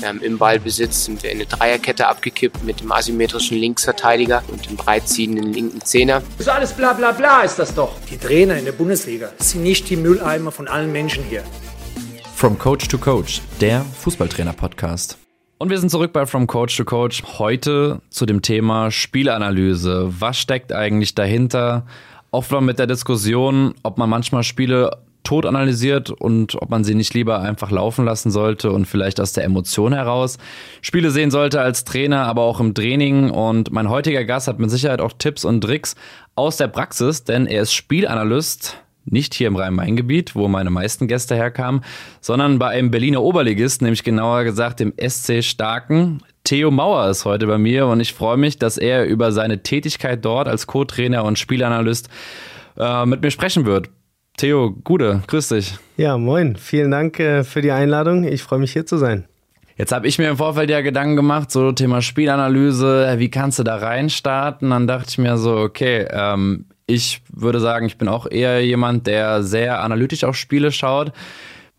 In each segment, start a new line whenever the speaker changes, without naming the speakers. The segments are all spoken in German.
Ähm, Im Ballbesitz sind wir in eine Dreierkette abgekippt mit dem asymmetrischen Linksverteidiger und dem breitziehenden linken Zehner.
So alles bla bla bla ist das doch.
Die Trainer in der Bundesliga sind nicht die Mülleimer von allen Menschen hier.
From Coach to Coach, der Fußballtrainer-Podcast. Und wir sind zurück bei From Coach to Coach. Heute zu dem Thema Spielanalyse. Was steckt eigentlich dahinter? Oft war mit der Diskussion, ob man manchmal Spiele tot analysiert und ob man sie nicht lieber einfach laufen lassen sollte und vielleicht aus der Emotion heraus Spiele sehen sollte als Trainer, aber auch im Training. Und mein heutiger Gast hat mit Sicherheit auch Tipps und Tricks aus der Praxis, denn er ist Spielanalyst. Nicht hier im Rhein-Main-Gebiet, wo meine meisten Gäste herkamen, sondern bei einem Berliner Oberligist, nämlich genauer gesagt dem SC Starken. Theo Mauer ist heute bei mir und ich freue mich, dass er über seine Tätigkeit dort als Co-Trainer und Spielanalyst äh, mit mir sprechen wird. Theo, Gude, grüß dich.
Ja, moin. Vielen Dank äh, für die Einladung. Ich freue mich hier zu sein.
Jetzt habe ich mir im Vorfeld ja Gedanken gemacht, so Thema Spielanalyse, wie kannst du da reinstarten? Dann dachte ich mir so, okay, ähm, ich würde sagen, ich bin auch eher jemand, der sehr analytisch auf Spiele schaut.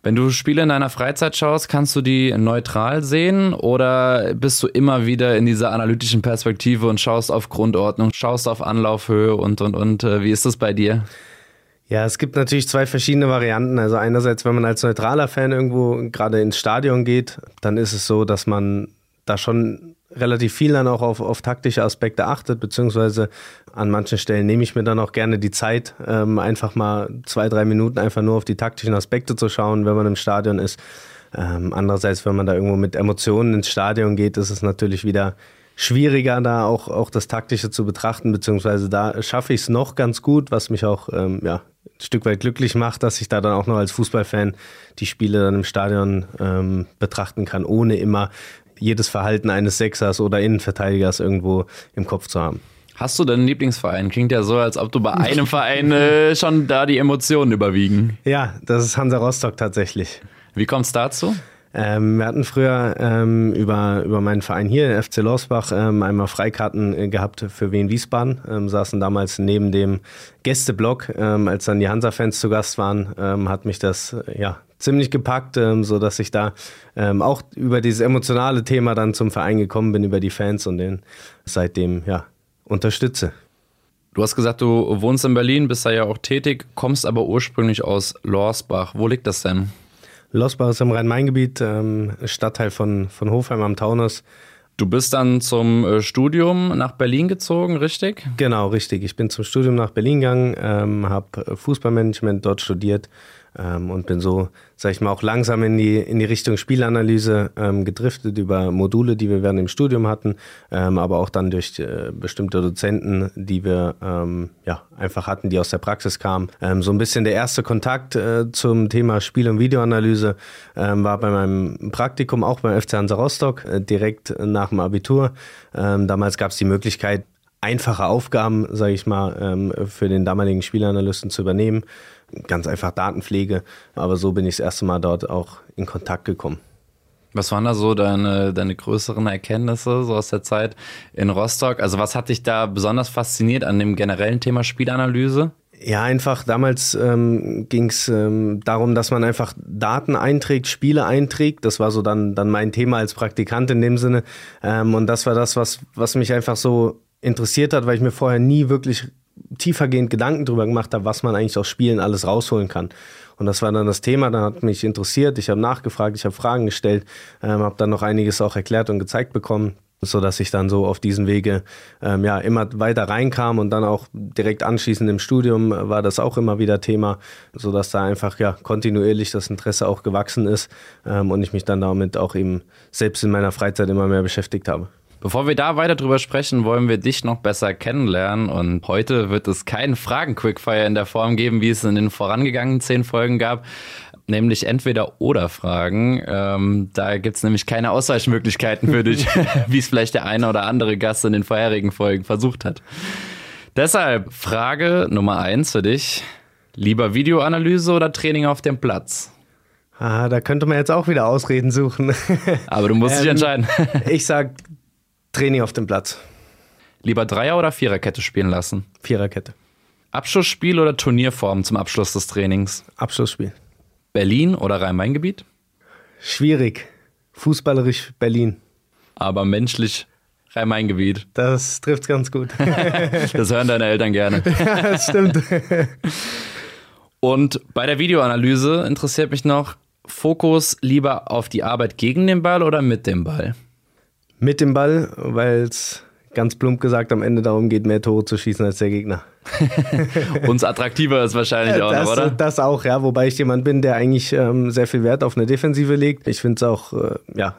Wenn du Spiele in deiner Freizeit schaust, kannst du die neutral sehen oder bist du immer wieder in dieser analytischen Perspektive und schaust auf Grundordnung, schaust auf Anlaufhöhe und und und? Äh, wie ist das bei dir?
Ja, es gibt natürlich zwei verschiedene Varianten. Also einerseits, wenn man als neutraler Fan irgendwo gerade ins Stadion geht, dann ist es so, dass man da schon relativ viel dann auch auf, auf taktische Aspekte achtet, beziehungsweise an manchen Stellen nehme ich mir dann auch gerne die Zeit, ähm, einfach mal zwei, drei Minuten einfach nur auf die taktischen Aspekte zu schauen, wenn man im Stadion ist. Ähm, andererseits, wenn man da irgendwo mit Emotionen ins Stadion geht, ist es natürlich wieder schwieriger, da auch, auch das Taktische zu betrachten, beziehungsweise da schaffe ich es noch ganz gut, was mich auch ähm, ja, Stück weit glücklich macht, dass ich da dann auch noch als Fußballfan die Spiele dann im Stadion ähm, betrachten kann, ohne immer jedes Verhalten eines Sechsers oder Innenverteidigers irgendwo im Kopf zu haben.
Hast du denn einen Lieblingsverein? Klingt ja so, als ob du bei einem Verein äh, schon da die Emotionen überwiegen.
Ja, das ist Hansa Rostock tatsächlich.
Wie kommt es dazu?
Ähm, wir hatten früher ähm, über, über meinen Verein hier, FC Lorsbach, ähm, einmal Freikarten äh, gehabt für Wien Wiesbaden. Ähm, saßen damals neben dem Gästeblock. Ähm, als dann die Hansa-Fans zu Gast waren, ähm, hat mich das äh, ja ziemlich gepackt, ähm, so ich da ähm, auch über dieses emotionale Thema dann zum Verein gekommen bin, über die Fans und den seitdem ja unterstütze.
Du hast gesagt, du wohnst in Berlin, bist da ja auch tätig, kommst aber ursprünglich aus Lorsbach. Wo liegt das denn?
Losbach ist im Rhein-Main-Gebiet, ähm, Stadtteil von, von Hofheim am Taunus.
Du bist dann zum äh, Studium nach Berlin gezogen, richtig?
Genau, richtig. Ich bin zum Studium nach Berlin gegangen, ähm, habe Fußballmanagement dort studiert ähm, und bin so, sag ich mal, auch langsam in die, in die Richtung Spielanalyse ähm, gedriftet über Module, die wir während dem Studium hatten, ähm, aber auch dann durch äh, bestimmte Dozenten, die wir ähm, ja, einfach hatten, die aus der Praxis kamen. Ähm, so ein bisschen der erste Kontakt äh, zum Thema Spiel- und Videoanalyse ähm, war bei meinem Praktikum auch beim FC Hansa Rostock, äh, direkt nach dem Abitur. damals gab es die Möglichkeit, einfache Aufgaben, sage ich mal, für den damaligen Spielanalysten zu übernehmen ganz einfach Datenpflege. Aber so bin ich das erste Mal dort auch in Kontakt gekommen.
Was waren da so deine, deine größeren Erkenntnisse so aus der Zeit in Rostock? Also was hat dich da besonders fasziniert an dem generellen Thema Spielanalyse?
Ja, einfach damals ähm, ging es ähm, darum, dass man einfach Daten einträgt, Spiele einträgt. Das war so dann, dann mein Thema als Praktikant in dem Sinne. Ähm, und das war das, was, was mich einfach so interessiert hat, weil ich mir vorher nie wirklich tiefergehend Gedanken darüber gemacht habe, was man eigentlich aus Spielen alles rausholen kann. Und das war dann das Thema, dann hat mich interessiert, ich habe nachgefragt, ich habe Fragen gestellt, ähm, habe dann noch einiges auch erklärt und gezeigt bekommen so dass ich dann so auf diesen Wege ähm, ja immer weiter reinkam und dann auch direkt anschließend im Studium war das auch immer wieder Thema, so dass da einfach ja kontinuierlich das Interesse auch gewachsen ist ähm, und ich mich dann damit auch eben selbst in meiner Freizeit immer mehr beschäftigt habe.
Bevor wir da weiter drüber sprechen, wollen wir dich noch besser kennenlernen. Und heute wird es keinen Fragen-Quickfire in der Form geben, wie es in den vorangegangenen zehn Folgen gab. Nämlich entweder oder Fragen. Ähm, da gibt es nämlich keine Ausweichmöglichkeiten für dich, wie es vielleicht der eine oder andere Gast in den vorherigen Folgen versucht hat. Deshalb Frage Nummer eins für dich. Lieber Videoanalyse oder Training auf dem Platz?
Ah, da könnte man jetzt auch wieder Ausreden suchen.
Aber du musst ähm, dich entscheiden.
ich sag Training auf dem Platz.
Lieber Dreier- oder Viererkette spielen lassen?
Viererkette.
Abschlussspiel oder Turnierform zum Abschluss des Trainings?
Abschlussspiel.
Berlin oder Rhein-Main-Gebiet?
Schwierig. fußballerisch Berlin.
Aber menschlich Rhein-Main-Gebiet.
Das trifft ganz gut.
das hören deine Eltern gerne.
ja, das stimmt.
Und bei der Videoanalyse interessiert mich noch, Fokus lieber auf die Arbeit gegen den Ball oder mit dem Ball?
Mit dem Ball, weil es ganz plump gesagt am Ende darum geht, mehr Tore zu schießen als der Gegner.
Uns attraktiver ist wahrscheinlich auch,
das,
noch, oder?
Das auch, ja. Wobei ich jemand bin, der eigentlich ähm, sehr viel Wert auf eine Defensive legt. Ich finde es auch, äh, ja,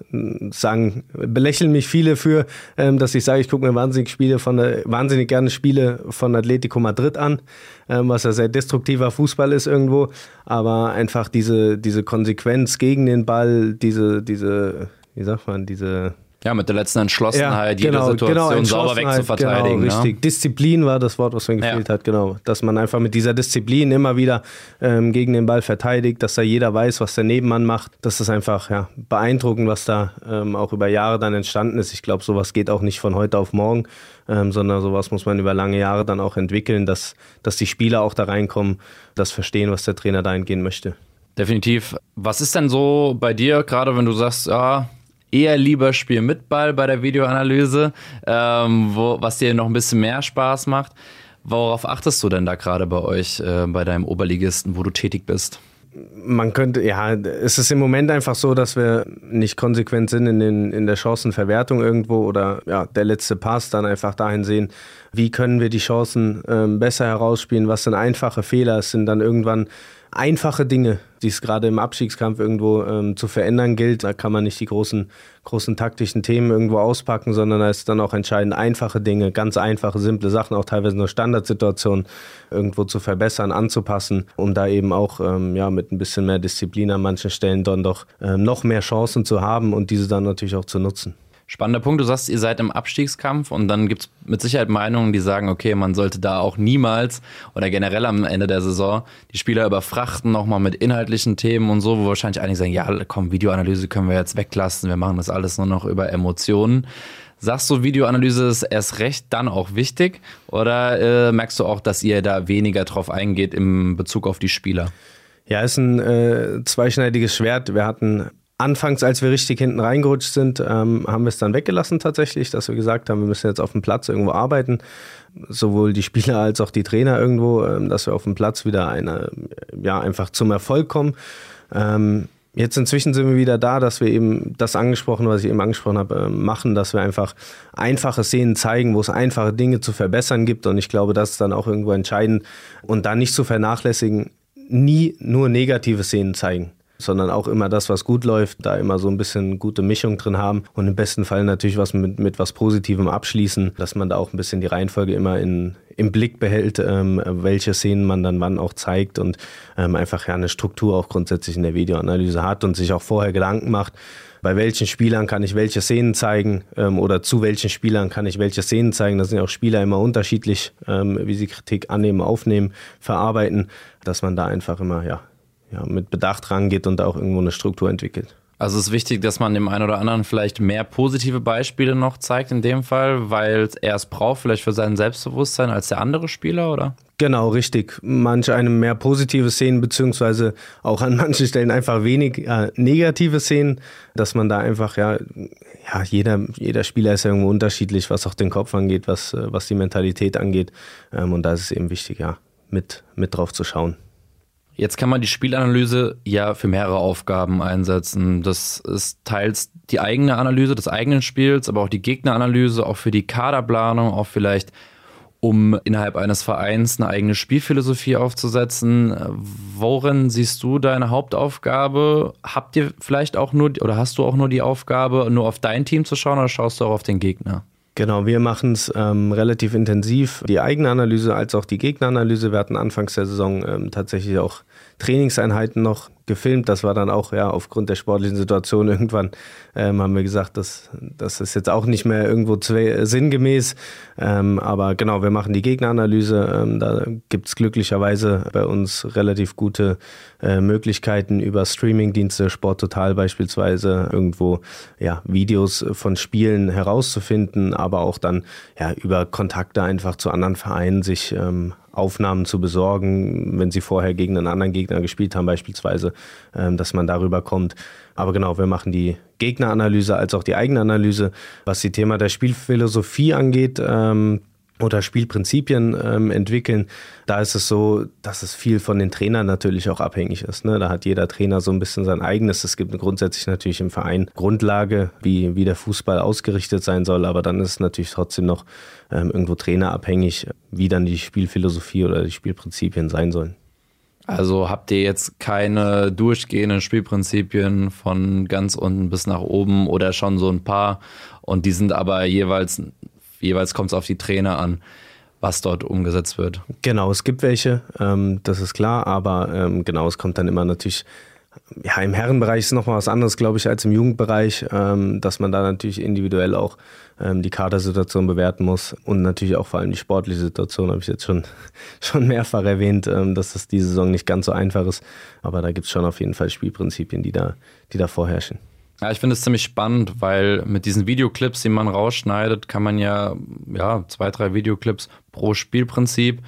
sagen, belächeln mich viele für, ähm, dass ich sage, ich gucke mir wahnsinnig Spiele von, äh, wahnsinnig gerne Spiele von Atletico Madrid an, ähm, was ja sehr destruktiver Fußball ist irgendwo. Aber einfach diese, diese Konsequenz gegen den Ball, diese, diese, wie sagt man, diese
ja, mit der letzten Entschlossenheit, ja, genau, jede Situation genau, sauber wegzuverteidigen.
Genau, richtig.
Ne?
Disziplin war das Wort, was mir gefehlt ja. hat, genau. Dass man einfach mit dieser Disziplin immer wieder ähm, gegen den Ball verteidigt, dass da jeder weiß, was der Nebenmann macht. Das ist einfach ja, beeindruckend, was da ähm, auch über Jahre dann entstanden ist. Ich glaube, sowas geht auch nicht von heute auf morgen, ähm, sondern sowas muss man über lange Jahre dann auch entwickeln, dass, dass die Spieler auch da reinkommen, das verstehen, was der Trainer dahin gehen möchte.
Definitiv. Was ist denn so bei dir, gerade wenn du sagst, ja, eher lieber Spiel mit Ball bei der Videoanalyse, ähm, wo, was dir noch ein bisschen mehr Spaß macht. Worauf achtest du denn da gerade bei euch, äh, bei deinem Oberligisten, wo du tätig bist?
Man könnte, ja, es ist im Moment einfach so, dass wir nicht konsequent sind in, den, in der Chancenverwertung irgendwo oder ja, der letzte Pass dann einfach dahin sehen, wie können wir die Chancen ähm, besser herausspielen, was sind einfache Fehler, es sind dann irgendwann einfache Dinge, die es gerade im Abstiegskampf irgendwo ähm, zu verändern gilt. Da kann man nicht die großen, großen taktischen Themen irgendwo auspacken, sondern da ist dann auch entscheidend, einfache Dinge, ganz einfache, simple Sachen, auch teilweise nur Standardsituationen irgendwo zu verbessern, anzupassen, um da eben auch ähm, ja, mit ein bisschen mehr Disziplin an manchen Stellen dann doch ähm, noch mehr Chancen zu haben und diese dann natürlich auch zu nutzen.
Spannender Punkt, du sagst, ihr seid im Abstiegskampf und dann gibt es mit Sicherheit Meinungen, die sagen, okay, man sollte da auch niemals oder generell am Ende der Saison die Spieler überfrachten, nochmal mit inhaltlichen Themen und so, wo wahrscheinlich einige sagen, ja, komm, Videoanalyse können wir jetzt weglassen, wir machen das alles nur noch über Emotionen. Sagst du, Videoanalyse ist erst recht dann auch wichtig oder äh, merkst du auch, dass ihr da weniger drauf eingeht im Bezug auf die Spieler?
Ja, ist ein äh, zweischneidiges Schwert. Wir hatten Anfangs, als wir richtig hinten reingerutscht sind, ähm, haben wir es dann weggelassen tatsächlich, dass wir gesagt haben, wir müssen jetzt auf dem Platz irgendwo arbeiten. Sowohl die Spieler als auch die Trainer irgendwo, ähm, dass wir auf dem Platz wieder eine, ja, einfach zum Erfolg kommen. Ähm, jetzt inzwischen sind wir wieder da, dass wir eben das angesprochen, was ich eben angesprochen habe, äh, machen, dass wir einfach einfache Szenen zeigen, wo es einfache Dinge zu verbessern gibt. Und ich glaube, das ist dann auch irgendwo entscheidend. Und dann nicht zu vernachlässigen, nie nur negative Szenen zeigen sondern auch immer das, was gut läuft, da immer so ein bisschen gute Mischung drin haben und im besten Fall natürlich was mit, mit was Positivem abschließen, dass man da auch ein bisschen die Reihenfolge immer in, im Blick behält, ähm, welche Szenen man dann wann auch zeigt und ähm, einfach ja eine Struktur auch grundsätzlich in der Videoanalyse hat und sich auch vorher Gedanken macht, bei welchen Spielern kann ich welche Szenen zeigen ähm, oder zu welchen Spielern kann ich welche Szenen zeigen. Da sind ja auch Spieler immer unterschiedlich, ähm, wie sie Kritik annehmen, aufnehmen, verarbeiten, dass man da einfach immer ja, ja, mit Bedacht rangeht und auch irgendwo eine Struktur entwickelt.
Also es ist wichtig, dass man dem einen oder anderen vielleicht mehr positive Beispiele noch zeigt in dem Fall, weil er es braucht, vielleicht für sein Selbstbewusstsein als der andere Spieler, oder?
Genau, richtig. Manch einem mehr positive Szenen, beziehungsweise auch an manchen Stellen einfach wenig äh, negative Szenen, dass man da einfach, ja, ja, jeder, jeder Spieler ist ja irgendwo unterschiedlich, was auch den Kopf angeht, was, äh, was die Mentalität angeht. Ähm, und da ist es eben wichtig, ja, mit, mit drauf zu schauen.
Jetzt kann man die Spielanalyse ja für mehrere Aufgaben einsetzen. Das ist teils die eigene Analyse des eigenen Spiels, aber auch die Gegneranalyse, auch für die Kaderplanung, auch vielleicht um innerhalb eines Vereins eine eigene Spielphilosophie aufzusetzen. Worin siehst du deine Hauptaufgabe? Habt ihr vielleicht auch nur oder hast du auch nur die Aufgabe, nur auf dein Team zu schauen oder schaust du auch auf den Gegner?
Genau, wir machen es ähm, relativ intensiv, die eigene Analyse als auch die Gegneranalyse. Wir hatten anfangs der Saison ähm, tatsächlich auch Trainingseinheiten noch gefilmt. Das war dann auch ja aufgrund der sportlichen Situation irgendwann ähm, haben wir gesagt, dass das ist jetzt auch nicht mehr irgendwo zwei, sinngemäß. Ähm, aber genau, wir machen die Gegneranalyse. Ähm, da gibt es glücklicherweise bei uns relativ gute äh, Möglichkeiten über Streamingdienste, Sport Total beispielsweise, irgendwo ja Videos von Spielen herauszufinden, aber auch dann ja über Kontakte einfach zu anderen Vereinen sich ähm, Aufnahmen zu besorgen, wenn sie vorher gegen einen anderen Gegner gespielt haben, beispielsweise, dass man darüber kommt. Aber genau, wir machen die Gegneranalyse als auch die Eigenanalyse. Was die Thema der Spielphilosophie angeht, ähm, oder Spielprinzipien ähm, entwickeln, da ist es so, dass es viel von den Trainern natürlich auch abhängig ist. Ne? Da hat jeder Trainer so ein bisschen sein eigenes. Es gibt grundsätzlich natürlich im Verein Grundlage, wie, wie der Fußball ausgerichtet sein soll, aber dann ist es natürlich trotzdem noch ähm, irgendwo trainerabhängig, wie dann die Spielphilosophie oder die Spielprinzipien sein sollen.
Also habt ihr jetzt keine durchgehenden Spielprinzipien von ganz unten bis nach oben oder schon so ein paar und die sind aber jeweils jeweils kommt es auf die Trainer an, was dort umgesetzt wird.
Genau, es gibt welche, ähm, das ist klar, aber ähm, genau, es kommt dann immer natürlich ja, im Herrenbereich ist noch mal was anderes, glaube ich, als im Jugendbereich, ähm, dass man da natürlich individuell auch ähm, die Kadersituation bewerten muss und natürlich auch vor allem die sportliche Situation, habe ich jetzt schon, schon mehrfach erwähnt, ähm, dass das diese Saison nicht ganz so einfach ist. Aber da gibt es schon auf jeden Fall Spielprinzipien, die da, die da vorherrschen.
Ja, ich finde es ziemlich spannend, weil mit diesen Videoclips, die man rausschneidet, kann man ja, ja, zwei, drei Videoclips pro Spielprinzip.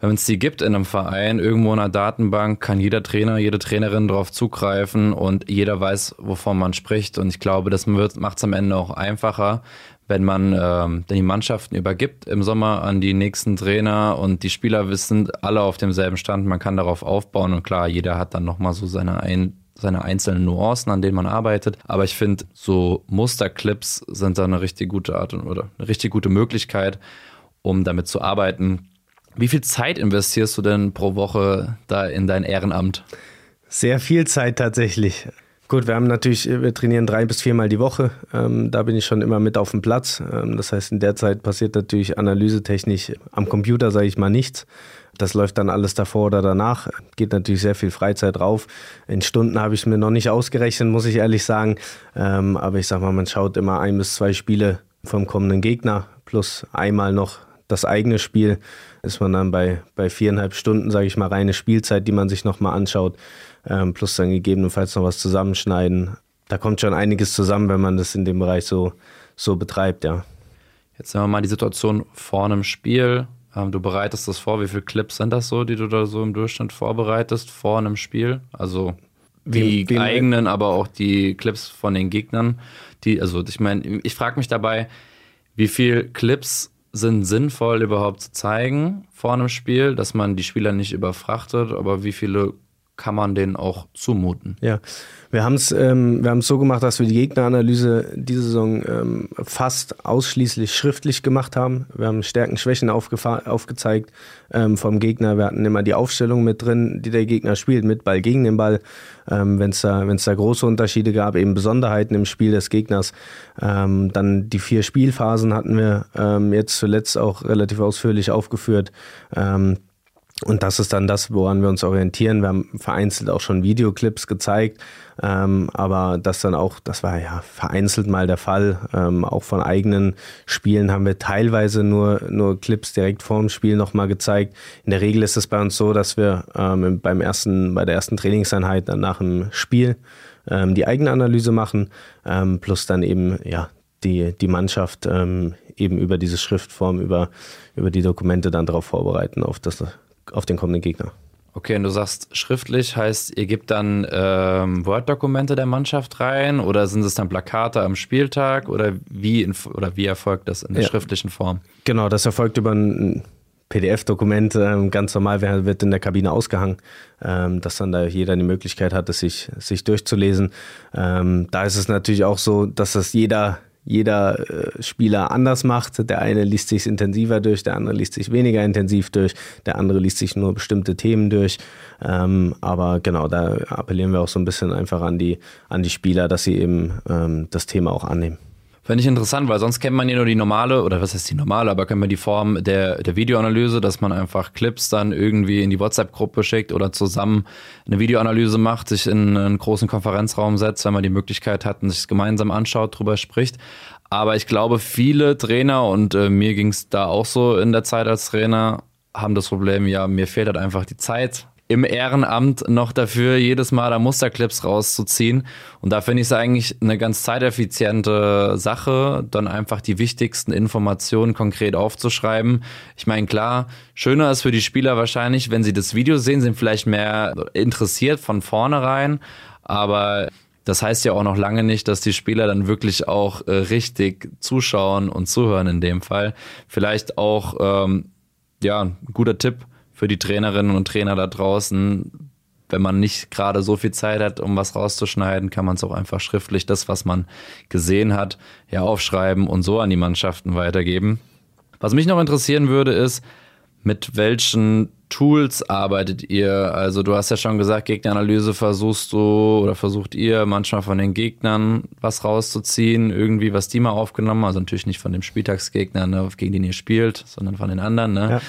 Wenn es die gibt in einem Verein, irgendwo in einer Datenbank, kann jeder Trainer, jede Trainerin darauf zugreifen und jeder weiß, wovon man spricht. Und ich glaube, das macht es am Ende auch einfacher, wenn man ähm, die Mannschaften übergibt im Sommer an die nächsten Trainer und die Spieler wissen alle auf demselben Stand, man kann darauf aufbauen und klar, jeder hat dann nochmal so seine ein seine einzelnen Nuancen, an denen man arbeitet. Aber ich finde, so Musterclips sind da eine richtig gute Art oder eine richtig gute Möglichkeit, um damit zu arbeiten. Wie viel Zeit investierst du denn pro Woche da in dein Ehrenamt?
Sehr viel Zeit tatsächlich. Gut, wir haben natürlich, wir trainieren drei bis viermal die Woche. Ähm, da bin ich schon immer mit auf dem Platz. Ähm, das heißt, in der Zeit passiert natürlich analysetechnisch am Computer, sage ich mal, nichts. Das läuft dann alles davor oder danach. Geht natürlich sehr viel Freizeit drauf. In Stunden habe ich mir noch nicht ausgerechnet, muss ich ehrlich sagen. Ähm, aber ich sage mal, man schaut immer ein bis zwei Spiele vom kommenden Gegner plus einmal noch das eigene Spiel. Ist man dann bei, bei viereinhalb Stunden, sage ich mal, reine Spielzeit, die man sich nochmal anschaut. Ähm, plus dann gegebenenfalls noch was zusammenschneiden. Da kommt schon einiges zusammen, wenn man das in dem Bereich so, so betreibt, ja.
Jetzt nehmen wir mal die Situation vor einem Spiel. Ähm, du bereitest das vor. Wie viele Clips sind das so, die du da so im Durchschnitt vorbereitest vor einem Spiel? Also die wie, wie eigenen, aber auch die Clips von den Gegnern. Die, also ich meine, ich frage mich dabei, wie viele Clips sind sinnvoll überhaupt zu zeigen vor einem Spiel, dass man die Spieler nicht überfrachtet, aber wie viele kann man denen auch zumuten?
Ja, wir haben es ähm, so gemacht, dass wir die Gegneranalyse diese Saison ähm, fast ausschließlich schriftlich gemacht haben. Wir haben Stärken, Schwächen aufgezeigt ähm, vom Gegner. Wir hatten immer die Aufstellung mit drin, die der Gegner spielt, mit Ball gegen den Ball. Ähm, Wenn es da, wenn's da große Unterschiede gab, eben Besonderheiten im Spiel des Gegners. Ähm, dann die vier Spielphasen hatten wir ähm, jetzt zuletzt auch relativ ausführlich aufgeführt. Und das ist dann das, woran wir uns orientieren. Wir haben vereinzelt auch schon Videoclips gezeigt, ähm, aber das dann auch, das war ja vereinzelt mal der Fall. Ähm, auch von eigenen Spielen haben wir teilweise nur, nur Clips direkt vorm Spiel nochmal gezeigt. In der Regel ist es bei uns so, dass wir ähm, beim ersten, bei der ersten Trainingseinheit dann nach dem Spiel ähm, die Eigenanalyse machen, ähm, plus dann eben ja die, die Mannschaft ähm, eben über diese Schriftform, über, über die Dokumente dann darauf vorbereiten, auf das auf den kommenden Gegner.
Okay, und du sagst schriftlich, heißt, ihr gebt dann ähm, Word-Dokumente der Mannschaft rein oder sind es dann Plakate am Spieltag oder wie, in, oder wie erfolgt das in der ja. schriftlichen Form?
Genau, das erfolgt über ein PDF-Dokument, ähm, ganz normal wird in der Kabine ausgehangen, ähm, dass dann da jeder die Möglichkeit hat, es sich, sich durchzulesen. Ähm, da ist es natürlich auch so, dass das jeder jeder äh, Spieler anders macht. Der eine liest sich intensiver durch, der andere liest sich weniger intensiv durch, der andere liest sich nur bestimmte Themen durch. Ähm, aber genau, da appellieren wir auch so ein bisschen einfach an die, an die Spieler, dass sie eben ähm, das Thema auch annehmen.
Fände ich interessant, weil sonst kennt man ja nur die normale, oder was heißt die normale, aber kennt man die Form der, der Videoanalyse, dass man einfach Clips dann irgendwie in die WhatsApp-Gruppe schickt oder zusammen eine Videoanalyse macht, sich in einen großen Konferenzraum setzt, wenn man die Möglichkeit hat und sich es gemeinsam anschaut, drüber spricht. Aber ich glaube, viele Trainer, und äh, mir ging es da auch so in der Zeit als Trainer, haben das Problem, ja, mir fehlt halt einfach die Zeit, im Ehrenamt noch dafür, jedes Mal da Musterclips rauszuziehen. Und da finde ich es eigentlich eine ganz zeiteffiziente Sache, dann einfach die wichtigsten Informationen konkret aufzuschreiben. Ich meine, klar, schöner ist für die Spieler wahrscheinlich, wenn sie das Video sehen, sind vielleicht mehr interessiert von vornherein. Aber das heißt ja auch noch lange nicht, dass die Spieler dann wirklich auch äh, richtig zuschauen und zuhören in dem Fall. Vielleicht auch, ähm, ja, guter Tipp für die Trainerinnen und Trainer da draußen. Wenn man nicht gerade so viel Zeit hat, um was rauszuschneiden, kann man es auch einfach schriftlich, das, was man gesehen hat, ja aufschreiben und so an die Mannschaften weitergeben. Was mich noch interessieren würde, ist, mit welchen Tools arbeitet ihr? Also du hast ja schon gesagt, Gegneranalyse versuchst du oder versucht ihr manchmal von den Gegnern was rauszuziehen, irgendwie was die mal aufgenommen, also natürlich nicht von dem Spieltagsgegner, ne, gegen den ihr spielt, sondern von den anderen. Ne? Ja.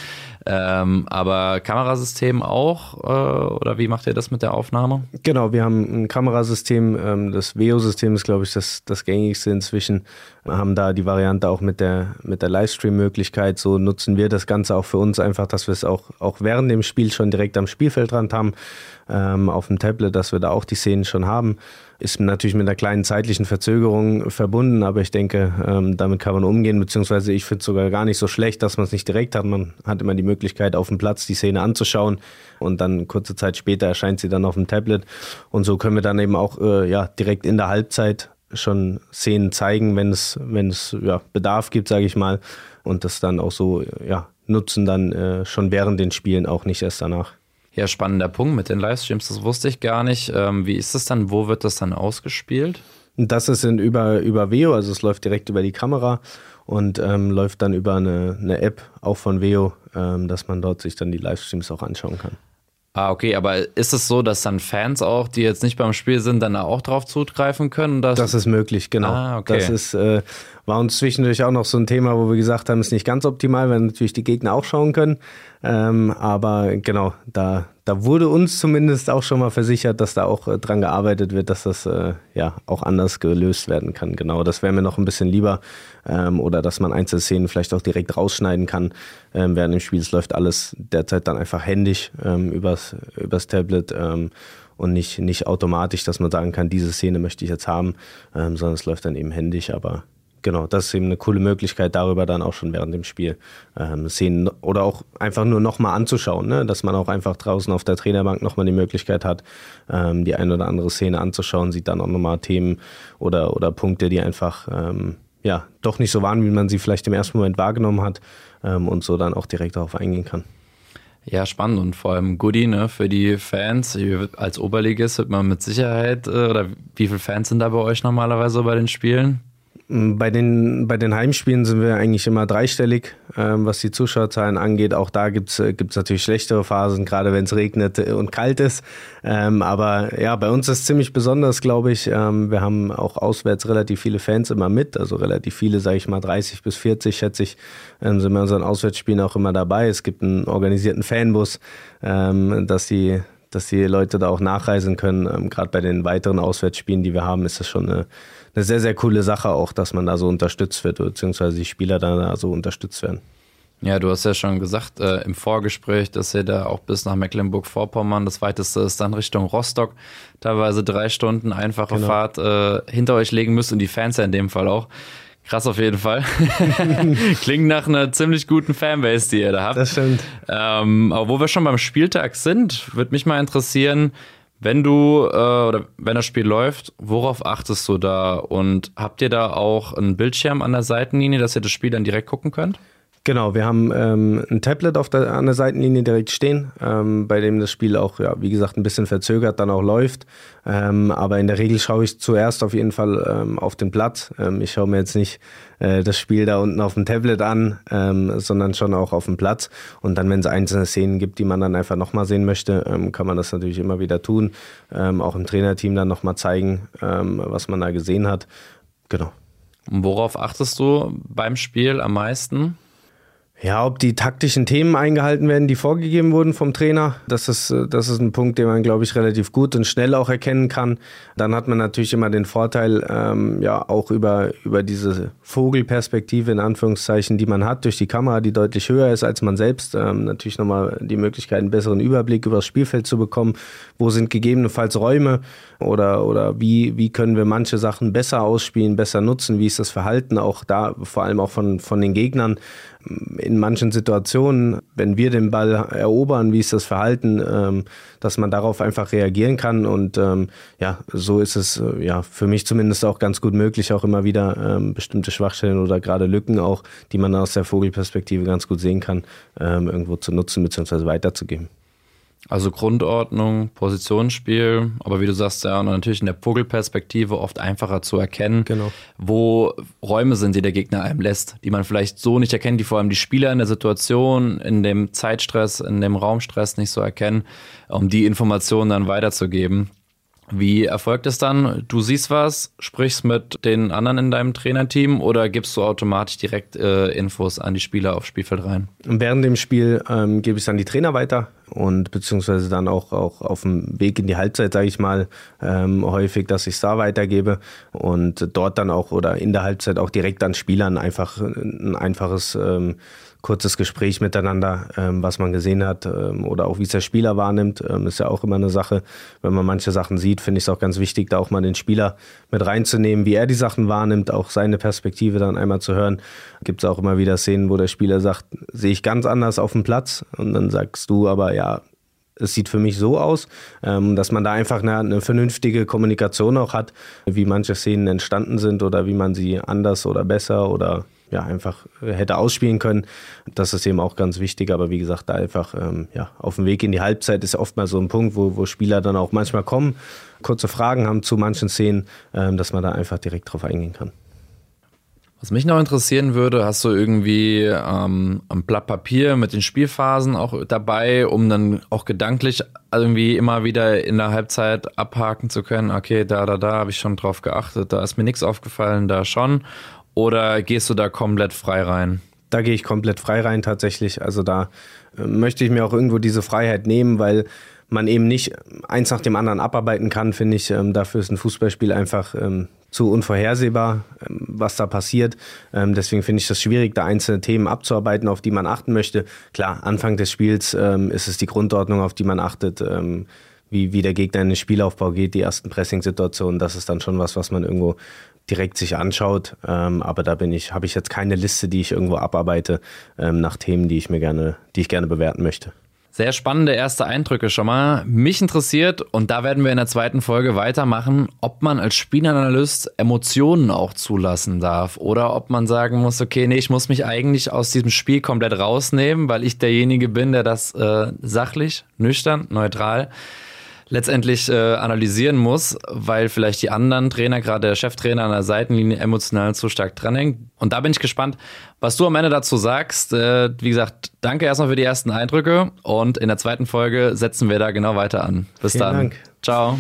Ähm, aber Kamerasystem auch äh, oder wie macht ihr das mit der Aufnahme?
Genau, wir haben ein Kamerasystem, ähm, das VEO-System ist glaube ich das, das gängigste inzwischen, wir haben da die Variante auch mit der, mit der Livestream-Möglichkeit, so nutzen wir das Ganze auch für uns einfach, dass wir es auch, auch während dem Spiel schon direkt am Spielfeldrand haben, ähm, auf dem Tablet, dass wir da auch die Szenen schon haben. Ist natürlich mit einer kleinen zeitlichen Verzögerung verbunden, aber ich denke, ähm, damit kann man umgehen, beziehungsweise ich finde es sogar gar nicht so schlecht, dass man es nicht direkt hat. Man hat immer die Möglichkeit, auf dem Platz die Szene anzuschauen und dann kurze Zeit später erscheint sie dann auf dem Tablet. Und so können wir dann eben auch äh, ja, direkt in der Halbzeit schon Szenen zeigen, wenn es, wenn es ja, Bedarf gibt, sage ich mal, und das dann auch so ja, nutzen dann äh, schon während den Spielen, auch nicht erst danach.
Ja, spannender Punkt mit den Livestreams, das wusste ich gar nicht. Ähm, wie ist das dann? Wo wird das dann ausgespielt?
Das ist in, über, über Veo, also es läuft direkt über die Kamera und ähm, läuft dann über eine, eine App, auch von Veo, ähm, dass man dort sich dann die Livestreams auch anschauen kann.
Ah, okay, aber ist es so, dass dann Fans auch, die jetzt nicht beim Spiel sind, dann auch drauf zugreifen können?
das ist möglich, genau. Ah, okay. Das ist, äh, war uns zwischendurch auch noch so ein Thema, wo wir gesagt haben, ist nicht ganz optimal, weil natürlich die Gegner auch schauen können. Ähm, aber genau, da, da wurde uns zumindest auch schon mal versichert, dass da auch äh, dran gearbeitet wird, dass das äh, ja auch anders gelöst werden kann. Genau, das wäre mir noch ein bisschen lieber. Ähm, oder dass man Einzelszenen vielleicht auch direkt rausschneiden kann ähm, während dem Spiel. Es läuft alles derzeit dann einfach händisch ähm, übers, übers Tablet ähm, und nicht, nicht automatisch, dass man sagen kann, diese Szene möchte ich jetzt haben, ähm, sondern es läuft dann eben händisch, aber genau, das ist eben eine coole Möglichkeit, darüber dann auch schon während dem Spiel ähm, Szenen oder auch einfach nur nochmal anzuschauen, ne? dass man auch einfach draußen auf der Trainerbank nochmal die Möglichkeit hat, ähm, die eine oder andere Szene anzuschauen, sieht dann auch nochmal Themen oder, oder Punkte, die einfach ähm, ja, doch nicht so waren, wie man sie vielleicht im ersten Moment wahrgenommen hat ähm, und so dann auch direkt darauf eingehen kann.
Ja, spannend und vor allem Goodie ne, für die Fans. Als Oberligist wird man mit Sicherheit, äh, oder wie viele Fans sind da bei euch normalerweise bei den Spielen?
Bei den, bei den Heimspielen sind wir eigentlich immer dreistellig, ähm, was die Zuschauerzahlen angeht. Auch da gibt es äh, natürlich schlechtere Phasen, gerade wenn es regnet und kalt ist. Ähm, aber ja, bei uns ist es ziemlich besonders, glaube ich. Ähm, wir haben auch auswärts relativ viele Fans immer mit, also relativ viele, sage ich mal 30 bis 40, schätze ich, ähm, sind bei unseren Auswärtsspielen auch immer dabei. Es gibt einen organisierten Fanbus, ähm, dass die dass die Leute da auch nachreisen können. Ähm, Gerade bei den weiteren Auswärtsspielen, die wir haben, ist das schon eine eine sehr, sehr coole Sache auch, dass man da so unterstützt wird, beziehungsweise die Spieler da so unterstützt werden.
Ja, du hast ja schon gesagt äh, im Vorgespräch, dass ihr da auch bis nach Mecklenburg-Vorpommern, das weiteste ist dann Richtung Rostock, teilweise drei Stunden einfache genau. Fahrt äh, hinter euch legen müsst und die Fans ja in dem Fall auch. Krass auf jeden Fall. Klingt nach einer ziemlich guten Fanbase, die ihr da habt.
Das stimmt.
Ähm, aber wo wir schon beim Spieltag sind, würde mich mal interessieren, wenn du äh, oder wenn das Spiel läuft, worauf achtest du da? Und habt ihr da auch einen Bildschirm an der Seitenlinie, dass ihr das Spiel dann direkt gucken könnt?
Genau, wir haben ähm, ein Tablet auf der, an der Seitenlinie direkt stehen, ähm, bei dem das Spiel auch, ja, wie gesagt, ein bisschen verzögert dann auch läuft. Ähm, aber in der Regel schaue ich zuerst auf jeden Fall ähm, auf den Platz. Ähm, ich schaue mir jetzt nicht äh, das Spiel da unten auf dem Tablet an, ähm, sondern schon auch auf dem Platz. Und dann, wenn es einzelne Szenen gibt, die man dann einfach nochmal sehen möchte, kann man das natürlich immer wieder tun. auch im Trainerteam dann nochmal zeigen, was man da gesehen hat. Genau.
Und worauf achtest du beim Spiel am meisten?
Ja, ob die taktischen Themen eingehalten werden, die vorgegeben wurden vom Trainer, das ist, das ist ein Punkt, den man, glaube ich, relativ gut und schnell auch erkennen kann. Dann hat man natürlich immer den Vorteil, ähm, ja, auch über, über diese Vogelperspektive in Anführungszeichen, die man hat durch die Kamera, die deutlich höher ist als man selbst, ähm, natürlich nochmal die Möglichkeit, einen besseren Überblick über das Spielfeld zu bekommen. Wo sind gegebenenfalls Räume oder, oder wie, wie können wir manche Sachen besser ausspielen, besser nutzen? Wie ist das Verhalten auch da, vor allem auch von, von den Gegnern? Manchen Situationen, wenn wir den Ball erobern, wie ist das Verhalten, ähm, dass man darauf einfach reagieren kann. Und ähm, ja, so ist es äh, ja für mich zumindest auch ganz gut möglich, auch immer wieder ähm, bestimmte Schwachstellen oder gerade Lücken auch, die man aus der Vogelperspektive ganz gut sehen kann, ähm, irgendwo zu nutzen bzw. weiterzugeben.
Also Grundordnung, Positionsspiel, aber wie du sagst, ja, natürlich in der Vogelperspektive oft einfacher zu erkennen,
genau.
wo Räume sind, die der Gegner einem lässt, die man vielleicht so nicht erkennt, die vor allem die Spieler in der Situation, in dem Zeitstress, in dem Raumstress nicht so erkennen, um die Informationen dann weiterzugeben. Wie erfolgt es dann? Du siehst was, sprichst mit den anderen in deinem Trainerteam oder gibst du automatisch direkt äh, Infos an die Spieler aufs Spielfeld rein?
Während dem Spiel ähm, gebe ich es an die Trainer weiter und beziehungsweise dann auch, auch auf dem Weg in die Halbzeit, sage ich mal, ähm, häufig, dass ich es da weitergebe und dort dann auch oder in der Halbzeit auch direkt an Spielern einfach ein einfaches ähm, kurzes Gespräch miteinander, ähm, was man gesehen hat ähm, oder auch wie es der Spieler wahrnimmt, ähm, ist ja auch immer eine Sache. Wenn man manche Sachen sieht, finde ich es auch ganz wichtig, da auch mal den Spieler mit reinzunehmen, wie er die Sachen wahrnimmt, auch seine Perspektive dann einmal zu hören. Gibt es auch immer wieder Szenen, wo der Spieler sagt, sehe ich ganz anders auf dem Platz und dann sagst du aber, ja, es sieht für mich so aus, ähm, dass man da einfach eine, eine, vernünftige Kommunikation auch hat, wie manche Szenen entstanden sind oder wie man sie anders oder besser oder ja, einfach hätte ausspielen können. Das ist eben auch ganz wichtig, aber wie gesagt, da einfach ähm, ja, auf dem Weg in die Halbzeit ist oft mal so ein Punkt, wo, wo Spieler dann auch manchmal kommen, kurze Fragen haben zu manchen Szenen, ähm, dass man da einfach direkt drauf eingehen kann.
Was mich noch interessieren würde, hast du irgendwie ähm, ein Blatt Papier mit den Spielphasen auch dabei, um dann auch gedanklich irgendwie immer wieder in der Halbzeit abhaken zu können, okay, da, da, da habe ich schon drauf geachtet, da ist mir nichts aufgefallen, da schon. Oder gehst du da komplett frei rein?
Da gehe ich komplett frei rein tatsächlich. Also da äh, möchte ich mir auch irgendwo diese Freiheit nehmen, weil man eben nicht eins nach dem anderen abarbeiten kann, finde ich. Ähm, dafür ist ein Fußballspiel einfach ähm, zu unvorhersehbar, ähm, was da passiert. Deswegen finde ich das schwierig, da einzelne Themen abzuarbeiten, auf die man achten möchte. Klar, Anfang des Spiels ist es die Grundordnung, auf die man achtet. Wie, wie der Gegner in den Spielaufbau geht, die ersten Pressing-Situationen, das ist dann schon was, was man irgendwo direkt sich anschaut. Ähm, aber da bin ich, habe ich jetzt keine Liste, die ich irgendwo abarbeite ähm, nach Themen, die ich mir gerne, die ich gerne bewerten möchte.
Sehr spannende erste Eindrücke schon mal. Mich interessiert, und da werden wir in der zweiten Folge weitermachen, ob man als Spielanalyst Emotionen auch zulassen darf oder ob man sagen muss, okay, nee, ich muss mich eigentlich aus diesem Spiel komplett rausnehmen, weil ich derjenige bin, der das äh, sachlich, nüchtern, neutral letztendlich äh, analysieren muss, weil vielleicht die anderen Trainer, gerade der Cheftrainer an der Seitenlinie, emotional zu stark dranhängen. Und da bin ich gespannt, was du am Ende dazu sagst. Äh, wie gesagt, danke erstmal für die ersten Eindrücke und in der zweiten Folge setzen wir da genau weiter an. Bis
Vielen
dann.
Dank.
Ciao.